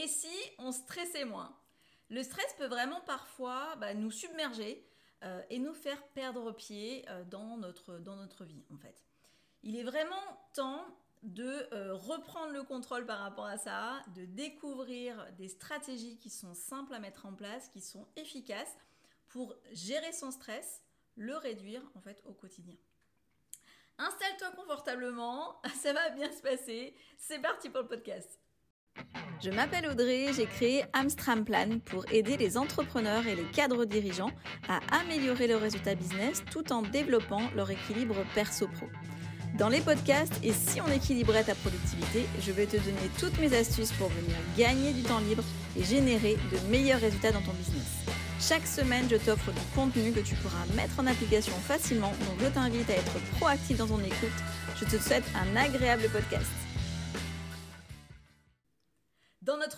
Et si on stressait moins? Le stress peut vraiment parfois bah, nous submerger euh, et nous faire perdre pied euh, dans, notre, dans notre vie en fait. Il est vraiment temps de euh, reprendre le contrôle par rapport à ça, de découvrir des stratégies qui sont simples à mettre en place, qui sont efficaces pour gérer son stress, le réduire en fait au quotidien. Installe-toi confortablement, ça va bien se passer. C'est parti pour le podcast. Je m'appelle Audrey, j'ai créé Amstram Plan pour aider les entrepreneurs et les cadres dirigeants à améliorer leurs résultats business tout en développant leur équilibre perso-pro. Dans les podcasts et si on équilibrait ta productivité, je vais te donner toutes mes astuces pour venir gagner du temps libre et générer de meilleurs résultats dans ton business. Chaque semaine, je t'offre du contenu que tu pourras mettre en application facilement, donc je t'invite à être proactif dans ton écoute. Je te souhaite un agréable podcast.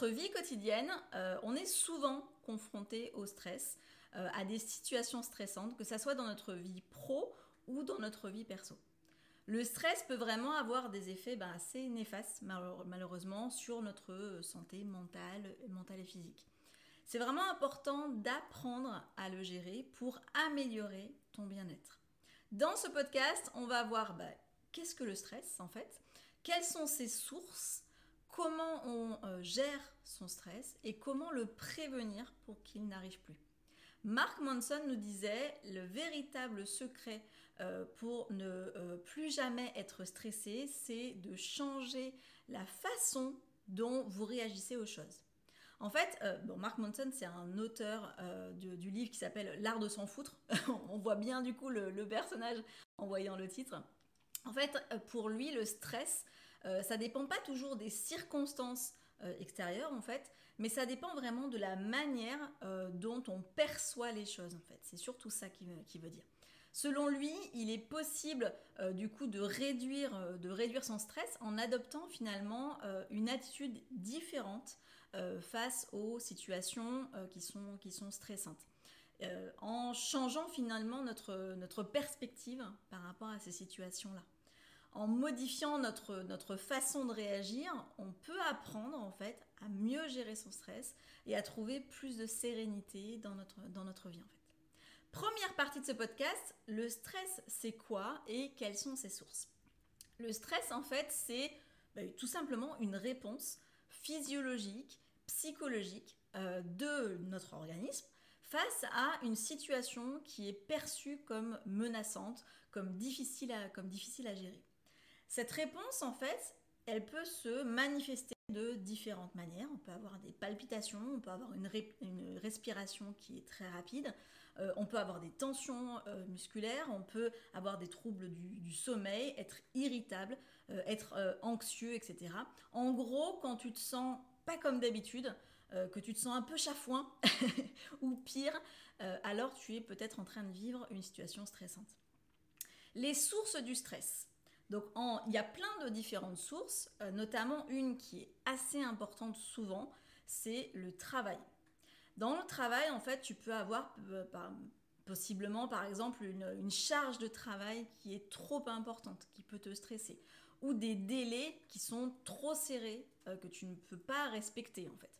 Notre vie quotidienne, euh, on est souvent confronté au stress, euh, à des situations stressantes, que ce soit dans notre vie pro ou dans notre vie perso. Le stress peut vraiment avoir des effets ben, assez néfastes, malheureusement, sur notre santé mentale, mentale et physique. C'est vraiment important d'apprendre à le gérer pour améliorer ton bien-être. Dans ce podcast, on va voir ben, qu'est-ce que le stress en fait, quelles sont ses sources, comment on euh, gère son stress et comment le prévenir pour qu'il n'arrive plus. Mark Manson nous disait le véritable secret euh, pour ne euh, plus jamais être stressé, c'est de changer la façon dont vous réagissez aux choses. En fait, bon, Mark Manson, c'est un auteur du, livre qui s'appelle L'art de s'en foutre. On voit bien du coup le, personnage en voyant le titre. En fait, pour lui, le stress, ça dépend pas toujours des circonstances extérieures, en fait, mais ça dépend vraiment de la manière dont on perçoit les choses, en fait. C'est surtout ça qu'il veut dire. Selon lui, il est possible euh, du coup de réduire, euh, de réduire son stress en adoptant finalement euh, une attitude différente face aux situations qui, sont, qui sont stressantes. en changeant finalement notre, notre perspective par rapport à ces situations-là. En modifiant notre, façon de réagir, on peut apprendre en fait à mieux gérer son stress et à trouver plus de sérénité dans notre, dans vie en fait. Première partie de ce podcast, le stress c'est quoi et quelles sont ses sources? Le stress en fait c'est bah, tout simplement une réponse physiologique, psychologique euh, de notre organisme face à une situation qui est perçue comme menaçante, comme difficile à, comme difficile à gérer. Cette réponse en fait, elle peut se manifester de différentes manières. On peut avoir des palpitations, on peut avoir une, respiration qui est très rapide, euh, on peut avoir des tensions euh, musculaires, on peut avoir des troubles du, sommeil, être irritable, euh, être anxieux, etc. En gros, quand tu te sens pas comme d'habitude, que tu te sens un peu chafouin ou pire, alors tu es peut-être en train de vivre une situation stressante. Les sources du stress. Donc il y a plein de différentes sources, notamment une qui est assez importante souvent, c'est le travail. Dans le travail, en fait, tu peux avoir euh, possiblement, par exemple, une, charge de travail qui est trop importante, qui peut te stresser, ou des délais qui sont trop serrés, euh, que tu ne peux pas respecter, en fait.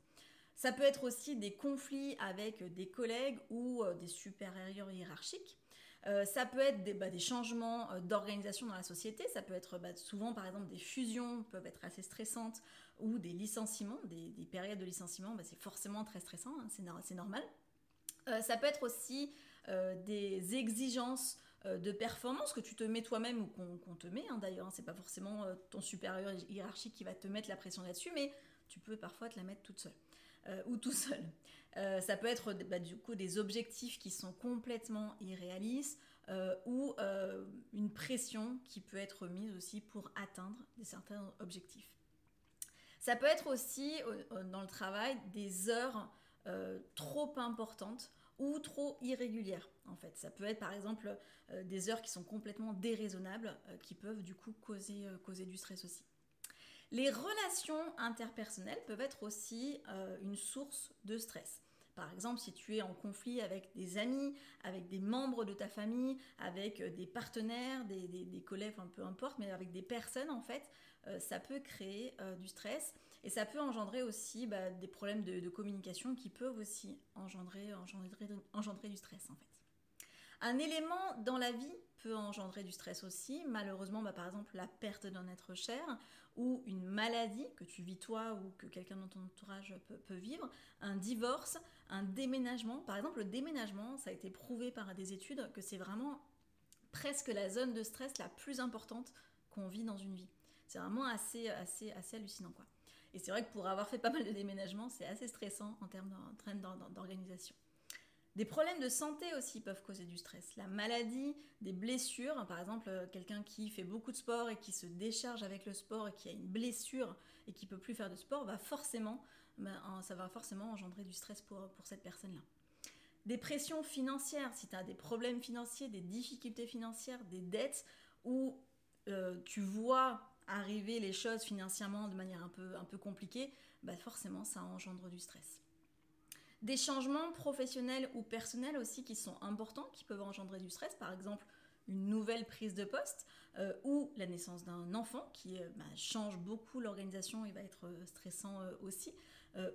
Ça peut être aussi des conflits avec des collègues ou euh, des supérieurs hiérarchiques. Ça peut être des, bah, changements d'organisation dans la société. Ça peut être bah, souvent, par exemple, des fusions peuvent être assez stressantes ou des licenciements, des, périodes de licenciement, bah, c'est forcément très stressant, hein, c'est normal. Euh, ça peut être aussi euh, des exigences euh, de performance que tu te mets toi-même ou qu'on te met. Hein, D'ailleurs, hein, c'est pas forcément ton supérieur hiérarchique qui va te mettre la pression là-dessus, mais tu peux parfois te la mettre toute seule ou tout seul. ça peut être bah, du coup des objectifs qui sont complètement irréalistes ou une pression qui peut être mise aussi pour atteindre certains objectifs. Ça peut être aussi dans le travail des heures euh, trop importantes ou trop irrégulières en fait. Ça peut être par exemple euh, des heures qui sont complètement déraisonnables euh, qui peuvent du coup causer du stress aussi. Les relations interpersonnelles peuvent être aussi une source de stress. Par exemple, si tu es en conflit avec des amis, avec des membres de ta famille, avec des partenaires, des, collègues, peu importe, mais avec des personnes en fait, euh, ça peut créer euh, du stress. Et ça peut engendrer aussi bah, des problèmes de, communication qui peuvent aussi engendrer du stress en fait. Un élément dans la vie peut engendrer du stress aussi. Malheureusement, bah, par exemple, la perte d'un être cher ou une maladie que tu vis toi ou que quelqu'un dans ton entourage peut, vivre, un divorce, un déménagement. Par exemple, le déménagement, ça a été prouvé par des études que c'est vraiment presque la zone de stress la plus importante qu'on vit dans une vie. C'est vraiment assez, assez, assez hallucinant. Quoi. Et c'est vrai que pour avoir fait pas mal de déménagements, c'est assez stressant en termes d'organisation. Des problèmes de santé aussi peuvent causer du stress. La maladie, des blessures, par exemple euh, quelqu'un qui fait beaucoup de sport et qui se décharge avec le sport et qui a une blessure et qui peut plus faire de sport, va forcément, ben, ça va forcément engendrer du stress pour, pour cette personne-là. Des pressions financières, si tu as des problèmes financiers, des difficultés financières, des dettes, où euh, tu vois arriver les choses financièrement de manière un peu, un peu compliquée, bah forcément ça engendre du stress. Des changements professionnels ou personnels aussi qui sont importants, qui peuvent engendrer du stress, par exemple une nouvelle prise de poste euh, ou la naissance d'un enfant qui euh, bah, change beaucoup l'organisation et va être euh, stressant aussi,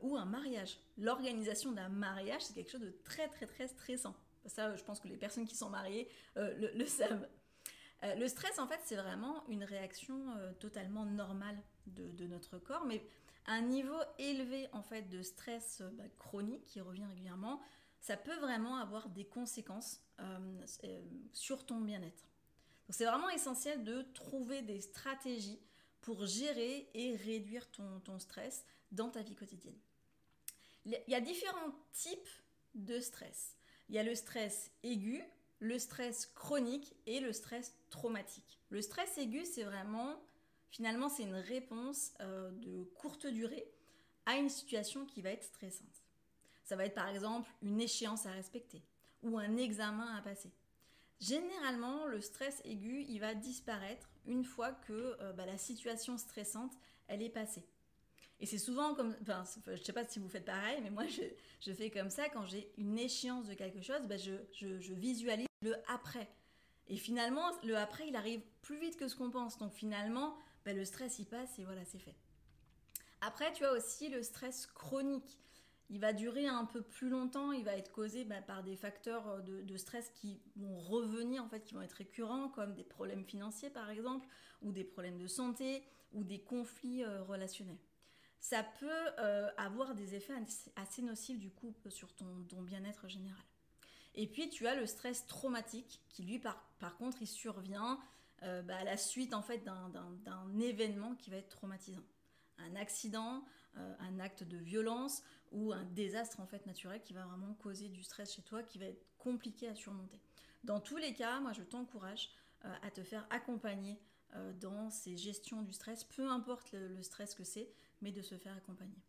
ou un mariage. L'organisation d'un mariage, c'est quelque chose de très très très stressant. Ça, je pense que les personnes qui sont mariées le, savent. le stress, en fait, c'est vraiment une réaction totalement normale de, de, notre corps, mais un niveau élevé en fait de stress euh, bah, chronique qui revient régulièrement, ça peut vraiment avoir des conséquences euh, euh, sur ton bien-être. Donc c'est vraiment essentiel de trouver des stratégies pour gérer et réduire ton, ton stress dans ta vie quotidienne. Il y a différents types de stress. Il y a le stress aigu, le stress chronique et le stress traumatique. Le stress aigu, c'est vraiment Finalement, c'est une réponse euh, de courte durée à une situation qui va être stressante. Ça va être par exemple une échéance à respecter ou un examen à passer. Généralement, le stress aigu, il va disparaître une fois que euh, bah, la situation stressante, elle est passée. Et c'est souvent comme, enfin, je sais pas si vous faites pareil, mais moi je, fais comme ça quand j'ai une échéance de quelque chose, bah, je, je, visualise le après. Et finalement, le après, il arrive plus vite que ce qu'on pense. Donc finalement, bah, le stress y passe et voilà, c'est fait. Après, tu as aussi le stress chronique. Il va durer un peu plus longtemps, il va être causé bah, par des facteurs de, stress qui vont revenir, en fait, qui vont être récurrents, comme des problèmes financiers par exemple, ou des problèmes de santé, ou des conflits euh, relationnels. Ça peut euh, avoir des effets assez nocifs du coup sur ton, bien-être général. Et puis tu as le stress traumatique qui lui par, par contre il survient euh, bah, à la suite en fait d'un événement qui va être traumatisant. Un accident, euh, un acte de violence ou un désastre en fait naturel qui va vraiment causer du stress chez toi, qui va être compliqué à surmonter. Dans tous les cas, moi je t'encourage euh, à te faire accompagner dans ces gestions du stress, peu importe le stress que c'est, mais de se faire accompagner.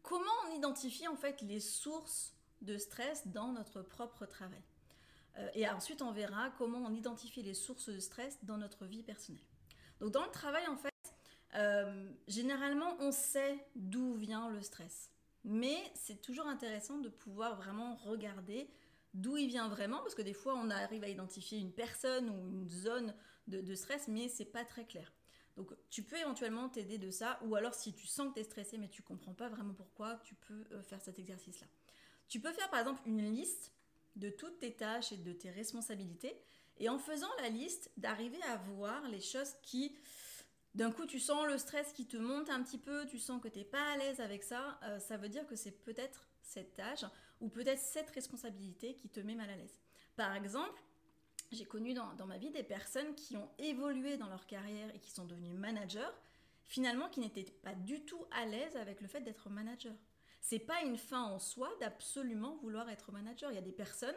Comment on identifie en fait les sources de stress dans notre propre travail? Euh, et ensuite, on verra comment on identifie les sources de stress dans notre vie personnelle. Donc, dans le travail, en fait, euh, généralement, on sait d'où vient le stress. Mais c'est toujours intéressant de pouvoir vraiment regarder d'où il vient vraiment, parce que des fois, on arrive à identifier une personne ou une zone de, stress, mais c'est pas très clair. Donc, tu peux éventuellement t'aider de ça, ou alors si tu sens que tu es stressé, mais tu comprends pas vraiment pourquoi, tu peux euh, faire cet exercice-là. Tu peux faire par exemple une liste de toutes tes tâches et de tes responsabilités. Et en faisant la liste, d'arriver à voir les choses qui, d'un coup, tu sens le stress qui te monte un petit peu, tu sens que tu n'es pas à l'aise avec ça, euh, ça veut dire que c'est peut-être cette tâche ou peut-être cette responsabilité qui te met mal à l'aise. Par exemple, j'ai connu dans, dans, ma vie des personnes qui ont évolué dans leur carrière et qui sont devenues managers, finalement qui n'étaient pas du tout à l'aise avec le fait d'être manager. C'est pas une fin en soi d'absolument vouloir être manager. Il y a des personnes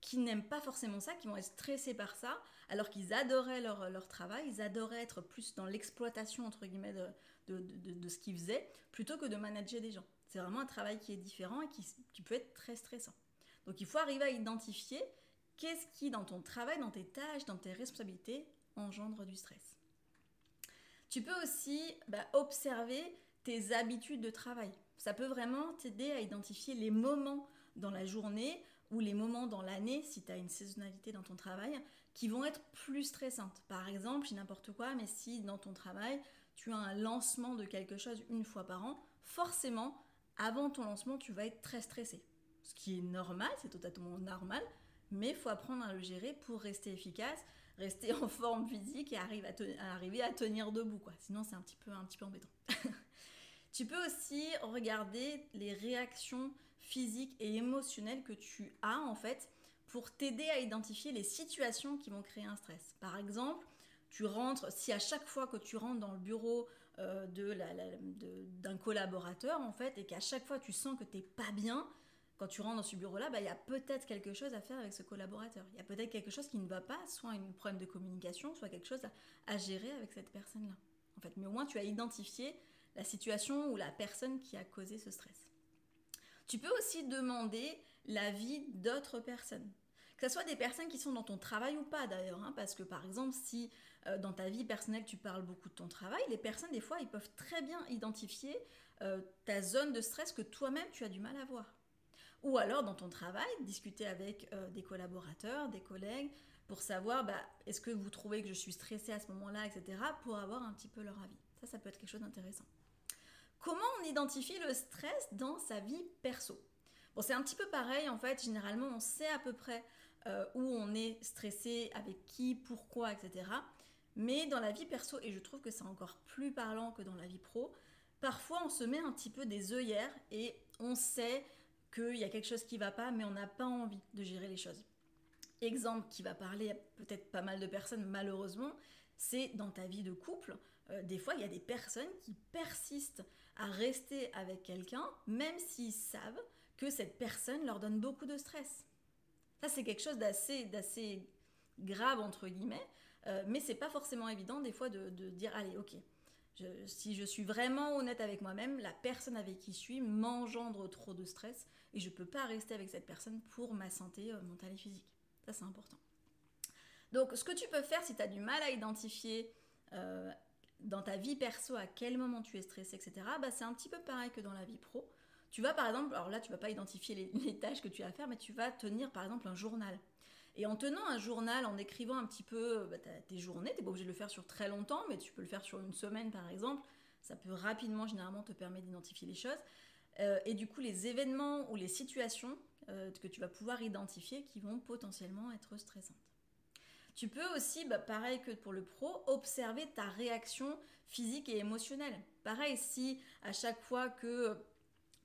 qui n'aiment pas forcément ça, qui vont être stressées par ça, alors qu'ils adoraient leur, leur, travail, ils adoraient être plus dans l'exploitation, entre guillemets, de, de, de, ce qu'ils faisaient, plutôt que de manager des gens. C'est vraiment un travail qui est différent et qui, qui, peut être très stressant. Donc il faut arriver à identifier qu'est-ce qui, dans ton travail, dans tes tâches, dans tes responsabilités, engendre du stress. Tu peux aussi bah, observer tes habitudes de travail. Ça peut vraiment t'aider à identifier les moments dans la journée ou les moments dans l'année, si tu as une saisonnalité dans ton travail, qui vont être plus stressantes. Par exemple, j'ai n'importe quoi, mais si dans ton travail, tu as un lancement de quelque chose une fois par an, forcément, avant ton lancement, tu vas être très stressé. Ce qui est normal, c'est totalement normal, mais il faut apprendre à le gérer pour rester efficace, rester en forme physique et arriver à, tenir debout. Quoi. Sinon, c'est un petit peu, un petit peu embêtant. tu peux aussi regarder les réactions physiques et émotionnelles que tu as en fait pour t'aider à identifier les situations qui vont créer un stress. Par exemple, tu rentres, si à chaque fois que tu rentres dans le bureau euh, d'un collaborateur en fait et qu'à chaque fois tu sens que tu n'es pas bien, quand tu rentres dans ce bureau-là, bah, il y a peut-être quelque chose à faire avec ce collaborateur. Il y a peut-être quelque chose qui ne va pas, soit un problème de communication, soit quelque chose à, gérer avec cette personne-là. En fait, mais au moins tu as identifié la situation ou la personne qui a causé ce stress. Tu peux aussi demander l'avis d'autres personnes. Que ce soit des personnes qui sont dans ton travail ou pas d'ailleurs, hein, parce que par exemple, si euh, dans ta vie personnelle tu parles beaucoup de ton travail, les personnes des fois ils peuvent très bien identifier euh, ta zone de stress que toi-même tu as du mal à voir. Ou alors dans ton travail, discuter avec euh, des collaborateurs, des collègues, pour savoir bah, est-ce que vous trouvez que je suis stressée à ce moment-là, etc., pour avoir un petit peu leur avis. Ça, ça peut être quelque chose d'intéressant. Comment on identifie le stress dans sa vie perso? Bon, c'est un petit peu pareil, en fait, généralement, on sait à peu près euh, où on est stressé, avec qui, pourquoi, etc. Mais dans la vie perso, et je trouve que c'est encore plus parlant que dans la vie pro, parfois on se met un petit peu des œillères et on sait qu'il y a quelque chose qui ne va pas, mais on n'a pas envie de gérer les choses. Exemple qui va parler à peut-être pas mal de personnes, malheureusement, c'est dans ta vie de couple. Euh, des fois, il y a des personnes qui persistent à rester avec quelqu'un, même s'ils savent que cette personne leur donne beaucoup de stress. Ça, c'est quelque chose d'assez, grave, entre guillemets, euh, mais c'est pas forcément évident des fois de, de dire allez, ok, si je suis vraiment honnête avec moi-même, la personne avec qui je suis m'engendre trop de stress et je ne peux pas rester avec cette personne pour ma santé euh, mentale et physique. Ça, c'est important. Donc, ce que tu peux faire si tu as du mal à identifier euh, dans ta vie perso à quel moment tu es stressé, etc., bah, c'est un petit peu pareil que dans la vie pro. Tu vas par exemple, alors là, tu vas pas identifier les, tâches que tu as à faire, mais tu vas tenir par exemple un journal. Et en tenant un journal, en écrivant un petit peu bah, tes journées, tu n'es pas obligé de le faire sur très longtemps, mais tu peux le faire sur une semaine par exemple, ça peut rapidement, généralement, te permettre d'identifier les choses. Euh, et du coup, les événements ou les situations euh, que tu vas pouvoir identifier qui vont potentiellement être stressantes. Tu peux aussi, bah, pareil que pour le pro, observer ta réaction physique et émotionnelle. Pareil, si à chaque fois que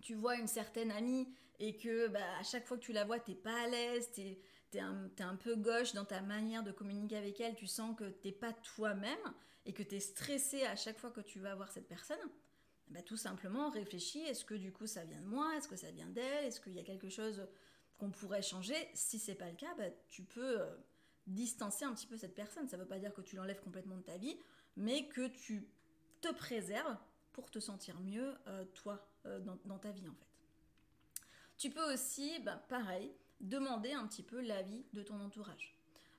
tu vois une certaine amie et que bah, à chaque fois que tu la vois, tu n'es pas à l'aise, tu es, un peu gauche dans ta manière de communiquer avec elle, tu sens que t'es pas toi-même et que tu es stressé à chaque fois que tu vas voir cette personne, bah, tout simplement réfléchis, est-ce que du coup ça vient de moi, est-ce que ça vient d'elle, est-ce qu'il y a quelque chose qu'on pourrait changer? Si c'est pas le cas, bah, tu peux euh, distancer un petit peu cette personne. Ça veut pas dire que tu l'enlèves complètement de ta vie, mais que tu te préserves pour te sentir mieux, euh, toi, euh, dans, ta vie en fait. Tu peux aussi, bah, pareil, demander un petit peu l'avis de ton entourage.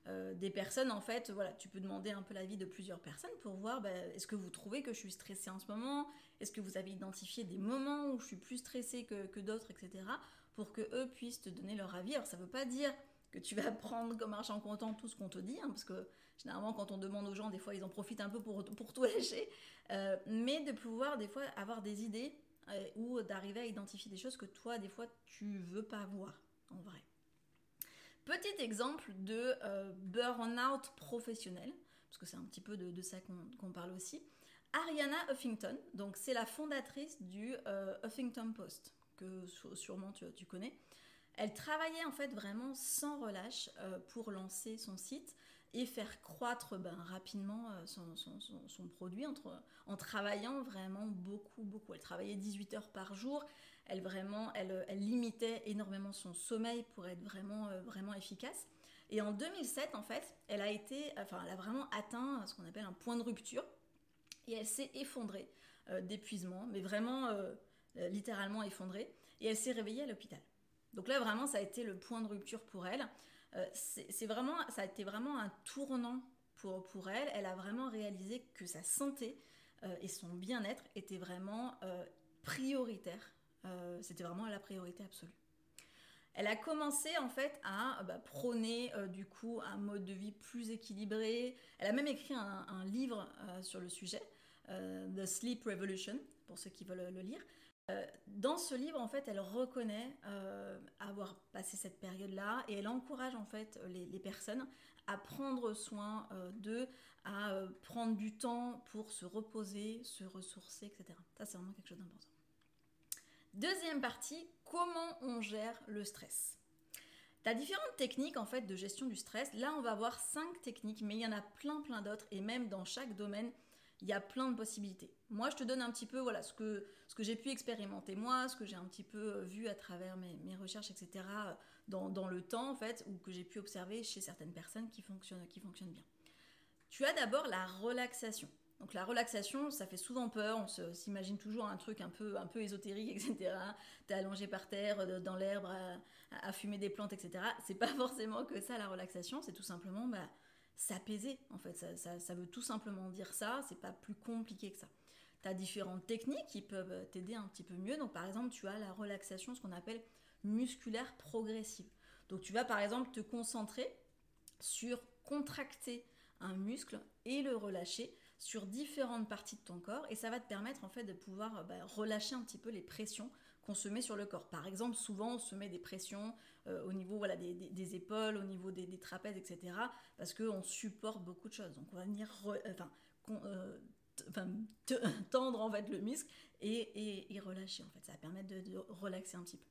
Euh, des personnes, en fait, voilà, tu peux demander un peu l'avis de plusieurs personnes pour voir bah, est-ce que vous trouvez que je suis stressée en ce moment? Est-ce que vous avez identifié des moments où je suis plus stressée que, d'autres, etc. pour que eux puissent te donner leur avis? Alors, ça ne veut pas dire que tu vas prendre comme argent comptant tout ce qu'on te dit, hein, parce que généralement, quand on demande aux gens, des fois, ils en profitent un peu pour, pour tout lâcher, euh, mais de pouvoir, des fois, avoir des idées euh, ou d'arriver à identifier des choses que toi, des fois, tu veux pas voir, en vrai. Petit exemple de euh, burn-out professionnel, parce que c'est un petit peu de, ça qu'on parle aussi. Ariana Huffington, donc c'est la fondatrice du euh, Huffington Post, que sûrement tu, connais. Elle travaillait en fait vraiment sans relâche euh, pour lancer son site et faire croître ben, rapidement son, produit en travaillant vraiment beaucoup, beaucoup. Elle travaillait 18 heures par jour, elle vraiment, elle, limitait énormément son sommeil pour être vraiment, euh, vraiment efficace. Et en 2007, en fait, elle a été, enfin, elle a vraiment atteint ce qu'on appelle un point de rupture et elle s'est effondrée euh, d'épuisement, mais vraiment euh, littéralement effondrée. Et elle s'est réveillée à l'hôpital. Donc là, vraiment, ça a été le point de rupture pour elle. c'est vraiment, ça a été vraiment un tournant pour, pour elle. Elle a vraiment réalisé que sa santé et son bien-être étaient vraiment prioritaires euh, c'était vraiment la priorité absolue. Elle a commencé en fait à bah, prôner euh, du coup un mode de vie plus équilibré. Elle a même écrit un, livre euh, sur le sujet. The Sleep Revolution, pour ceux qui veulent le lire. Dans ce livre, en fait, elle reconnaît avoir passé cette période-là et elle encourage en fait les, les personnes à prendre soin d'eux, à prendre du temps pour se reposer, se ressourcer, etc. Ça, c'est vraiment quelque chose d'important. Deuxième partie, comment on gère le stress Tu as différentes techniques en fait de gestion du stress. Là, on va voir cinq techniques, mais il y en a plein plein d'autres et même dans chaque domaine, il y a plein de possibilités. Moi, je te donne un petit peu voilà ce que, ce que j'ai pu expérimenter moi, ce que j'ai un petit peu euh, vu à travers mes, mes recherches, etc. Euh, dans, dans, le temps en fait, ou que j'ai pu observer chez certaines personnes qui fonctionnent, qui fonctionnent bien. Tu as d'abord la relaxation. Donc la relaxation, ça fait souvent peur, on s'imagine toujours un truc un peu, un peu ésotérique, etc. T'es allongé par terre, euh, dans l'herbe, à, fumer des plantes, etc. C'est pas forcément que ça la relaxation, c'est tout simplement bah, s'apaiser, en fait. Ça, veut tout simplement dire ça, c'est pas plus compliqué que ça. Tu as différentes techniques qui peuvent t'aider un petit peu mieux. Donc par exemple, tu as la relaxation, ce qu'on appelle musculaire progressive. Donc tu vas par exemple te concentrer sur contracter un muscle et le relâcher sur différentes parties de ton corps et ça va te permettre en fait de pouvoir euh, bah, relâcher un petit peu les pressions qu'on se met sur le corps. Par exemple, souvent on se met des pressions euh, au niveau voilà, des, épaules, au niveau des, trapèzes, etc. parce qu'on supporte beaucoup de choses. Donc on va venir euh, tendre en fait le muscle et, relâcher en fait. Ça va permettre de, relaxer un petit peu.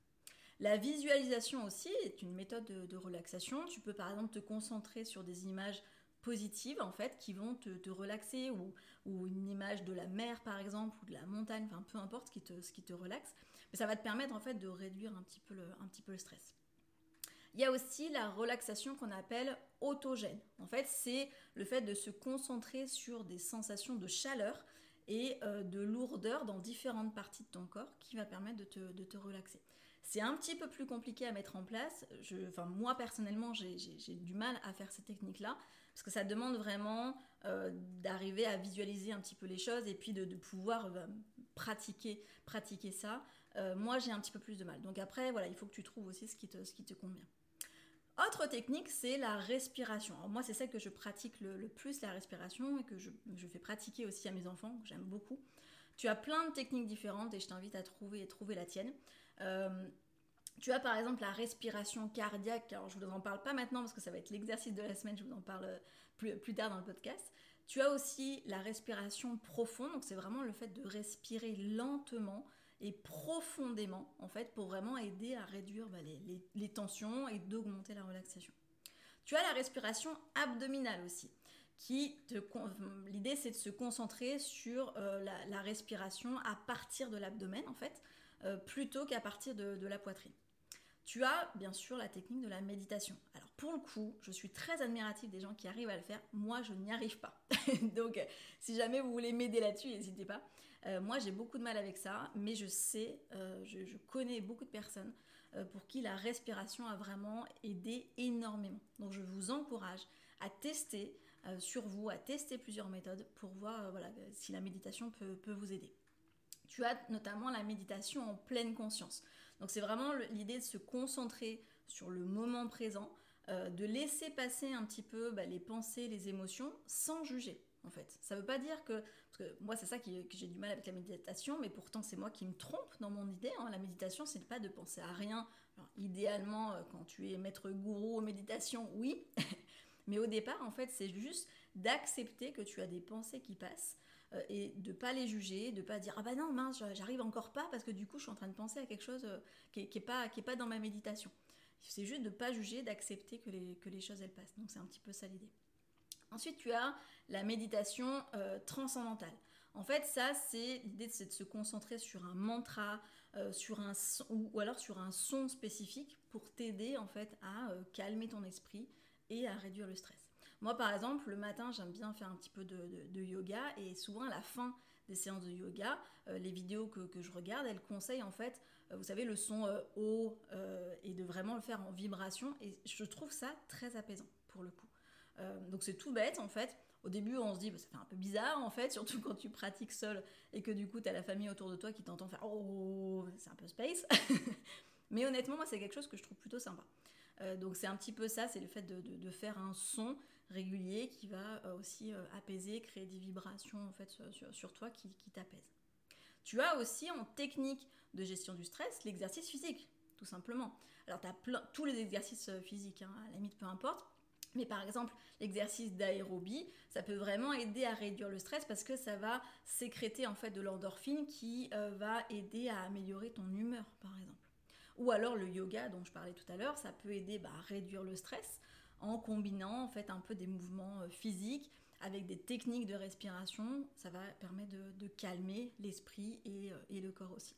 La visualisation aussi est une méthode de, relaxation. Tu peux par exemple te concentrer sur des images positives en fait qui vont te, relaxer ou, ou, une image de la mer par exemple ou de la montagne, enfin peu importe qui te, ce qui te relaxe, ça va te permettre en fait de réduire un petit peu le, stress. Il y a aussi la relaxation qu'on appelle autogène. En fait, c'est le fait de se concentrer sur des sensations de chaleur et euh, de lourdeur dans différentes parties de ton corps qui va permettre de te, relaxer. C'est un petit peu plus compliqué à mettre en place. Moi personnellement, j'ai du mal à faire cette technique-là parce que ça demande vraiment euh, d'arriver à visualiser un petit peu les choses et puis de, pouvoir euh, pratiquer, pratiquer ça. Euh, moi, j'ai un petit peu plus de mal. Donc après, voilà, il faut que tu trouves aussi ce qui te, ce qui te convient. Autre technique, c'est la respiration. Alors moi, c'est celle que je pratique le, plus, la respiration, et que je, je, fais pratiquer aussi à mes enfants, que j'aime beaucoup. Tu as plein de techniques différentes et je t'invite à trouver, trouver la tienne. Tu as par exemple la respiration cardiaque, alors je ne vous en parle pas maintenant parce que ça va être l'exercice de la semaine, je vous en parle plus, plus tard dans le podcast. Tu as aussi la respiration profonde, donc c'est vraiment le fait de respirer lentement et profondément en fait pour vraiment aider à réduire bah, les, tensions et d'augmenter la relaxation. Tu as la respiration abdominale aussi, qui l'idée c'est de se concentrer sur euh, la, respiration à partir de l'abdomen en fait, euh, plutôt qu'à partir de la poitrine. Tu as bien sûr la technique de la méditation. Alors pour le coup, je suis très admirative des gens qui arrivent à le faire. Moi, je n'y arrive pas. Donc si jamais vous voulez m'aider là-dessus, n'hésitez pas. Euh, moi, j'ai beaucoup de mal avec ça, mais je sais, euh, je, connais beaucoup de personnes euh, pour qui la respiration a vraiment aidé énormément. Donc je vous encourage à tester sur vous, à tester plusieurs méthodes pour voir si la méditation peut vous aider. Tu as notamment la méditation en pleine conscience. Donc c'est vraiment l'idée de se concentrer sur le moment présent, euh, de laisser passer un petit peu bah, les pensées, les émotions, sans juger. En fait, ça ne veut pas dire que, parce que moi c'est ça que j'ai du mal avec la méditation, mais pourtant c'est moi qui me trompe dans mon idée. Hein. La méditation, c'est pas de penser à rien. idéalement, euh, quand tu es maître gourou en méditation, oui, mais au départ, en fait, c'est juste d'accepter que tu as des pensées qui passent et de pas les juger, de pas dire ah bah non mince j'arrive encore pas parce que du coup je suis en train de penser à quelque chose euh, qui, est, pas qui est pas dans ma méditation. C'est juste de pas juger, d'accepter que les, choses elles passent. Donc c'est un petit peu ça l'idée. Ensuite tu as la méditation euh, transcendantale. En fait ça c'est l'idée de se concentrer sur un mantra, ou, alors sur un son spécifique pour t'aider en fait à calmer ton esprit et à réduire le stress. Moi, par exemple, le matin, j'aime bien faire un petit peu de, yoga et souvent à la fin des séances de yoga, euh, les vidéos que, je regarde, elles conseillent en fait, euh, vous savez, le son euh, haut et de vraiment le faire en vibration et je trouve ça très apaisant pour le coup. donc c'est tout bête en fait. Au début, on se dit, bah, ça fait un peu bizarre en fait, surtout quand tu pratiques seul et que du coup, tu as la famille autour de toi qui t'entend faire Oh, c'est un peu space. Mais honnêtement, moi, c'est quelque chose que je trouve plutôt sympa. donc c'est un petit peu ça, c'est le fait de, faire un son régulier qui va aussi apaiser, créer des vibrations sur, toi qui, t'apaisent. Tu as aussi en technique de gestion du stress l'exercice physique, tout simplement. Alors, tu as plein, tous les exercices physiques, hein, à la limite, peu importe. Mais par exemple, l'exercice d'aérobie, ça peut vraiment aider à réduire le stress parce que ça va sécréter en fait de l'endorphine qui euh, va aider à améliorer ton humeur, par exemple. Ou alors le yoga dont je parlais tout à l'heure, ça peut aider bah, à réduire le stress en combinant en fait un peu des mouvements euh, physiques avec des techniques de respiration. Ça va permettre de, calmer l'esprit et, euh, et le corps aussi.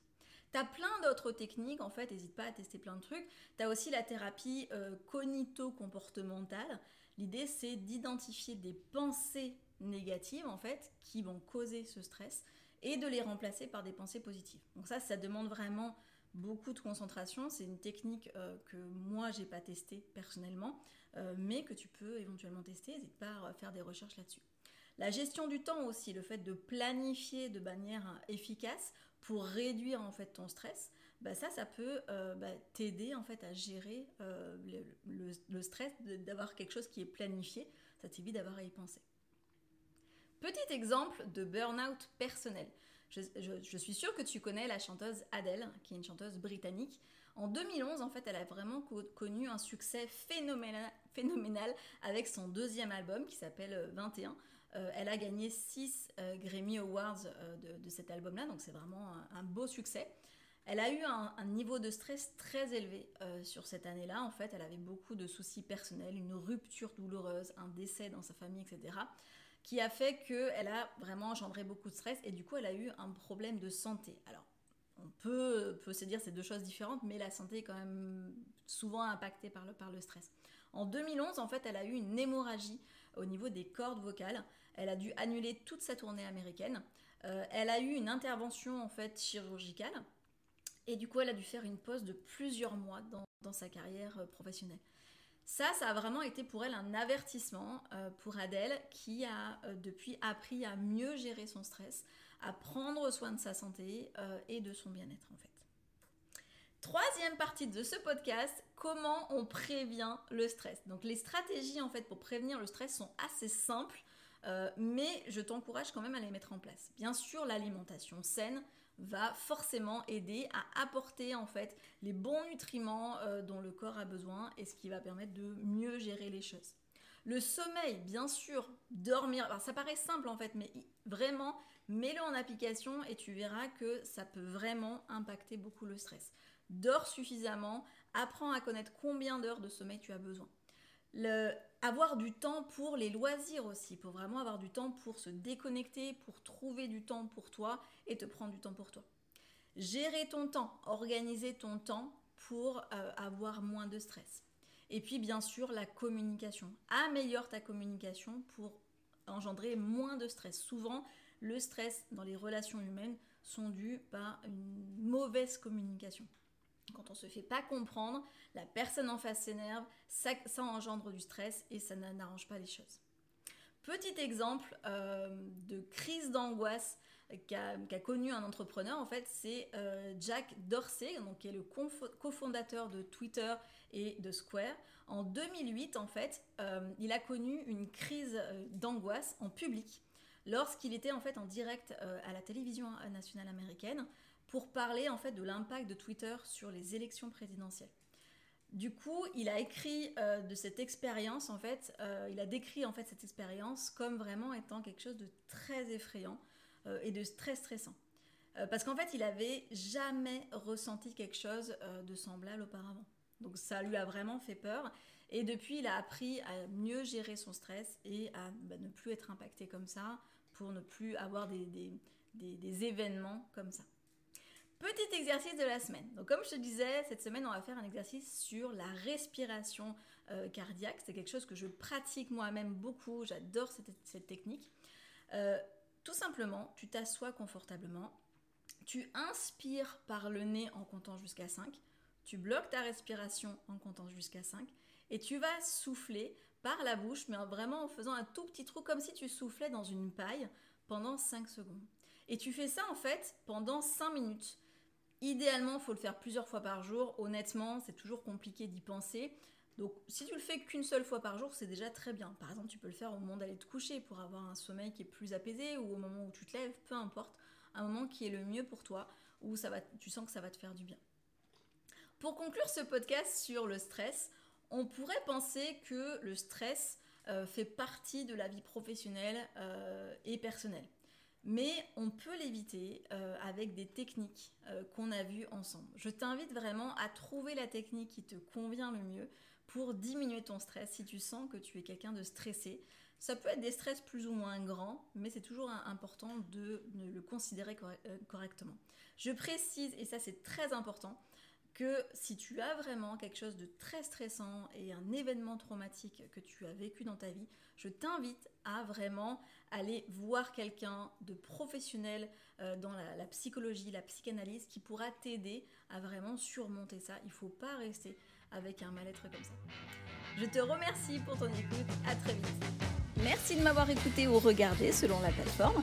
T'as plein d'autres techniques, en fait, n'hésite pas à tester plein de trucs. T'as aussi la thérapie euh, cognito-comportementale. L'idée, c'est d'identifier des pensées négatives, en fait, qui vont causer ce stress et de les remplacer par des pensées positives. Donc ça, ça demande vraiment beaucoup de concentration. C'est une technique euh, que moi, j'ai pas testée personnellement, euh, mais que tu peux éventuellement tester. N'hésite pas à faire des recherches là-dessus. La gestion du temps aussi, le fait de planifier de manière efficace pour réduire en fait ton stress, bah ça, ça peut euh, bah, t'aider en fait à gérer euh, le, stress d'avoir quelque chose qui est planifié. Ça t'évite d'avoir à y penser. Petit exemple de burn-out personnel. Je, suis sûre que tu connais la chanteuse Adele, qui est une chanteuse britannique. En 2011, en fait, elle a vraiment connu un succès phénoménal, avec son deuxième album qui s'appelle 21. Euh, elle a gagné 6 euh, Grammy Awards euh, de, cet album-là, donc c'est vraiment un, beau succès. Elle a eu un, niveau de stress très élevé sur cette année-là. En fait, elle avait beaucoup de soucis personnels, une rupture douloureuse, un décès dans sa famille, etc. qui a fait qu'elle a vraiment engendré beaucoup de stress et du coup, elle a eu un problème de santé. Alors, on peut, peut se dire c'est deux choses différentes, mais la santé est quand même souvent impactée par le, stress. En 2011, en fait, elle a eu une hémorragie au niveau des cordes vocales. Elle a dû annuler toute sa tournée américaine. Euh, elle a eu une intervention en fait chirurgicale et du coup elle a dû faire une pause de plusieurs mois dans, sa carrière euh, professionnelle. Ça, ça a vraiment été pour elle un avertissement euh, pour Adèle qui a depuis appris à mieux gérer son stress, à prendre soin de sa santé et de son bien-être en fait. Troisième partie de ce podcast, comment on prévient le stress. Donc les stratégies en pour prévenir le stress sont assez simples, euh, mais je t'encourage quand même à les mettre en place. Bien sûr, l'alimentation saine va forcément aider à apporter en fait les bons nutriments euh, dont le corps a besoin et ce qui va permettre de mieux gérer les choses. Le sommeil, bien sûr, dormir. Ça paraît simple en fait, mais vraiment, mets-le en application et tu verras que ça peut vraiment impacter beaucoup le stress dors suffisamment, apprends à connaître combien d'heures de sommeil tu as besoin. Avoir du temps pour les loisirs aussi, pour vraiment avoir du temps pour se déconnecter, pour trouver du temps pour toi et te prendre du temps pour toi. Gérer ton temps, organiser ton temps pour euh, avoir moins de stress. Et puis bien sûr la communication. Améliore ta communication pour engendrer moins de stress. Souvent, le stress dans les relations humaines sont dus par une mauvaise communication. Quand on se fait pas comprendre, la personne en face s'énerve, ça, engendre du stress et ça n'arrange pas les choses. Petit exemple euh, de crise d'angoisse qu'a connu un entrepreneur, en fait, c'est euh, Jack Dorsey, donc, qui est le cofondateur de Twitter et de Square. En 2008, en fait, euh, il a connu une crise d'angoisse en public lorsqu'il était en fait en direct à la télévision nationale américaine pour parler en fait de l'impact de Twitter sur les élections présidentielles. Du coup, il a écrit euh, de cette expérience, en fait, euh, il a décrit en fait cette expérience comme vraiment étant quelque chose de très effrayant euh, et de très stressant. parce qu'en fait, il avait jamais ressenti quelque chose de semblable auparavant. Donc ça lui a vraiment fait peur. Et depuis, il a appris à mieux gérer son stress et à bah, ne plus être impacté comme ça pour ne plus avoir des, des événements comme ça. Petit exercice de la semaine. Comme je te disais, cette semaine on va faire un exercice sur la respiration euh, cardiaque. C'est quelque chose que je pratique moi-même beaucoup. J'adore cette, technique. Euh, tout simplement, tu t'assois confortablement. Tu inspires par le nez en comptant jusqu'à 5. Tu bloques ta respiration en comptant jusqu'à 5. Et tu vas souffler par la bouche, mais vraiment en faisant un tout petit trou comme si tu soufflais dans une paille pendant 5 secondes. Et tu fais ça en fait pendant 5 minutes. Idéalement, il faut le faire plusieurs fois par jour. Honnêtement, c'est toujours compliqué d'y penser. Donc si tu le fais qu'une seule fois par jour, c'est déjà très bien. Par exemple, tu peux le faire au moment d'aller te coucher pour avoir un sommeil qui est plus apaisé ou au moment où tu te lèves, peu importe, un moment qui est le mieux pour toi, où ça va, tu sens que ça va te faire du bien. Pour conclure ce podcast sur le stress, on pourrait penser que le stress euh, fait partie de la vie professionnelle euh, et personnelle. Mais on peut l'éviter euh, avec des techniques qu'on a vues ensemble. Je t'invite vraiment à trouver la technique qui te convient le mieux pour diminuer ton stress si tu sens que tu es quelqu'un de stressé. Ça peut être des stress plus ou moins grands, mais c'est toujours important de, de le considérer correctement. Je précise, et ça c'est très important, que si tu as vraiment quelque chose de très stressant et un événement traumatique que tu as vécu dans ta vie, je t'invite à vraiment aller voir quelqu'un de professionnel euh, dans la, psychologie, la psychanalyse qui pourra t'aider à vraiment surmonter ça. Il ne faut pas rester avec un mal-être comme ça. Je te remercie pour ton écoute. À très vite. Merci de m'avoir écouté ou regardé selon la plateforme.